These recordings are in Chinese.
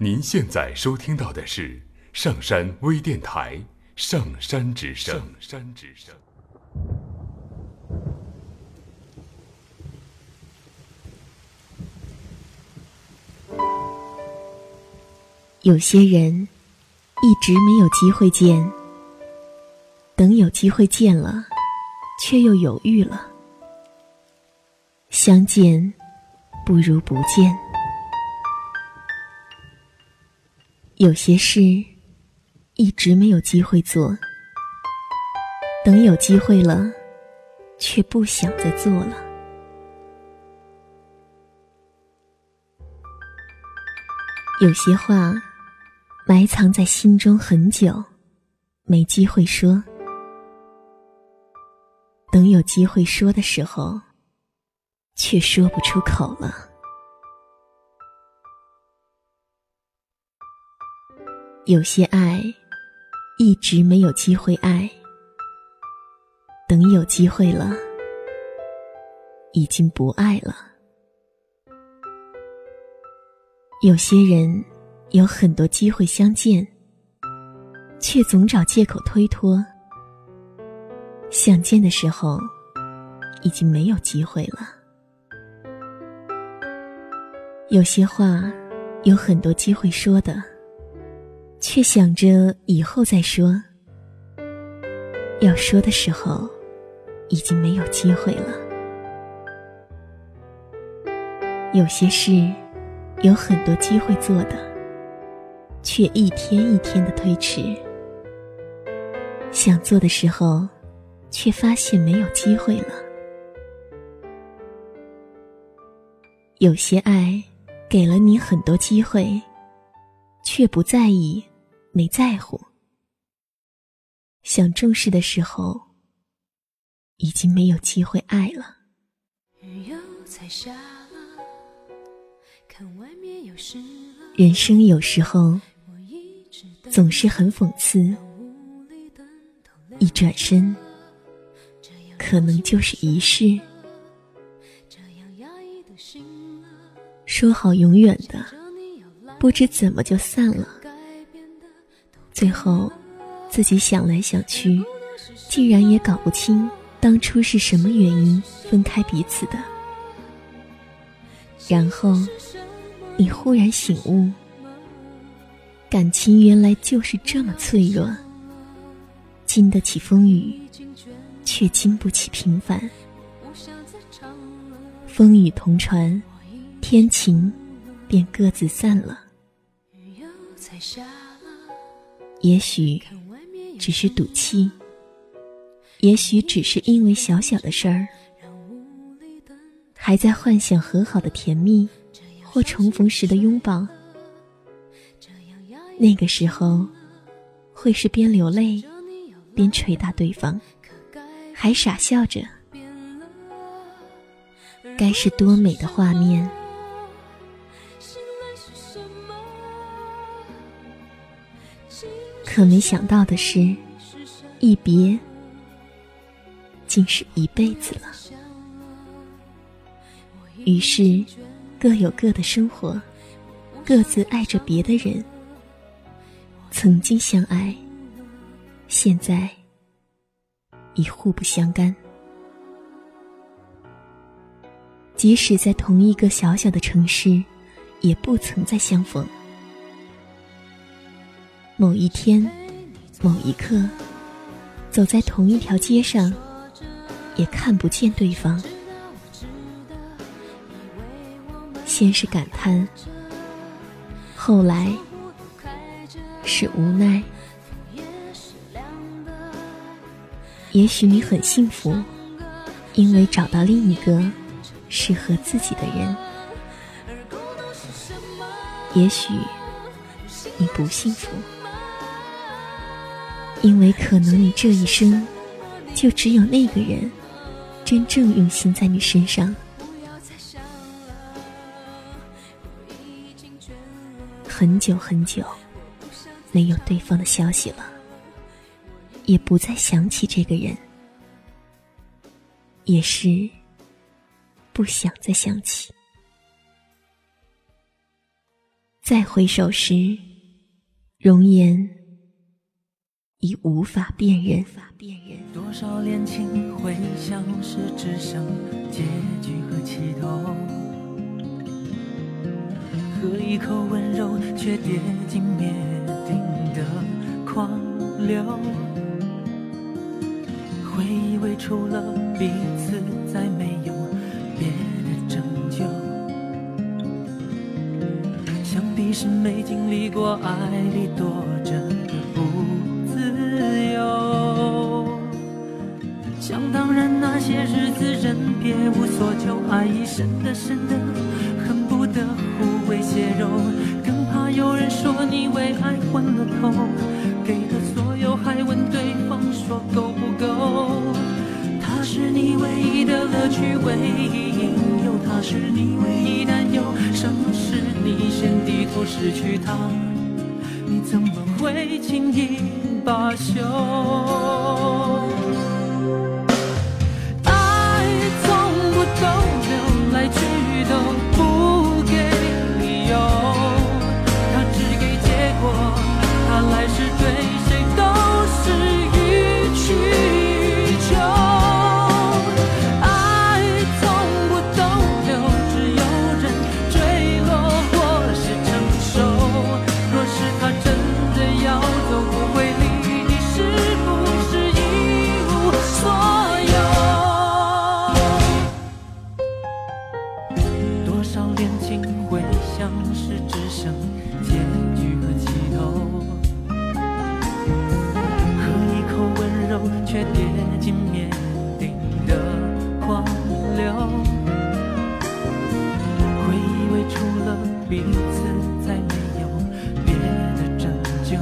您现在收听到的是上山微电台《上山之声》。上山之声。有些人一直没有机会见，等有机会见了，却又犹豫了。相见不如不见。有些事一直没有机会做，等有机会了，却不想再做了。有些话埋藏在心中很久，没机会说，等有机会说的时候，却说不出口了。有些爱，一直没有机会爱。等有机会了，已经不爱了。有些人有很多机会相见，却总找借口推脱。想见的时候，已经没有机会了。有些话，有很多机会说的。却想着以后再说，要说的时候，已经没有机会了。有些事有很多机会做的，却一天一天的推迟。想做的时候，却发现没有机会了。有些爱给了你很多机会，却不在意。没在乎，想重视的时候，已经没有机会爱了。人生有时候总是很讽刺，一转身，可能就是一世。说好永远的，不知怎么就散了。最后，自己想来想去，竟然也搞不清当初是什么原因分开彼此的。然后，你忽然醒悟，感情原来就是这么脆弱，经得起风雨，却经不起平凡。风雨同船，天晴，便各自散了。雨又在下也许只是赌气，也许只是因为小小的事儿，还在幻想和好的甜蜜，或重逢时的拥抱。那个时候，会是边流泪边捶打对方，还傻笑着，该是多美的画面。可没想到的是，一别竟是一辈子了。于是，各有各的生活，各自爱着别的人。曾经相爱，现在已互不相干。即使在同一个小小的城市，也不曾再相逢。某一天，某一刻，走在同一条街上，也看不见对方。先是感叹，后来是无奈。也许你很幸福，因为找到另一个适合自己的人。也许你不幸福。因为可能你这一生，就只有那个人，真正用心在你身上。很久很久，没有对方的消息了，也不再想起这个人，也是不想再想起。再回首时，容颜已无法辨认。多少恋情会消失，只剩结局和起头。喝一口温柔，却跌进灭顶的狂流。会以为除了彼此，再没有别的拯救。想必是没经历过爱里躲着无所求，爱已深的深的，恨不得互为血肉。更怕有人说你为爱昏了头，给了所有还问对方说够不够？他是你唯一的乐趣，唯一引诱，他是你唯一担忧。什么是你先低头失去他？你怎么会轻易罢休？don't 却跌进灭顶的狂流。会以为除了彼此，再没有别的拯救。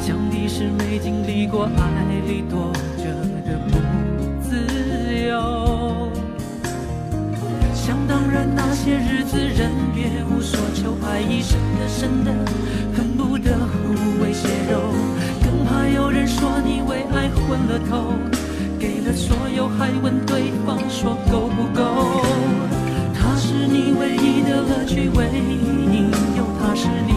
想必是没经历过爱里躲着的不自由。想当然，那些日子人别无所求，爱已深的深的，还问对方说够不够？他是你唯一的乐趣，唯一引诱，他是你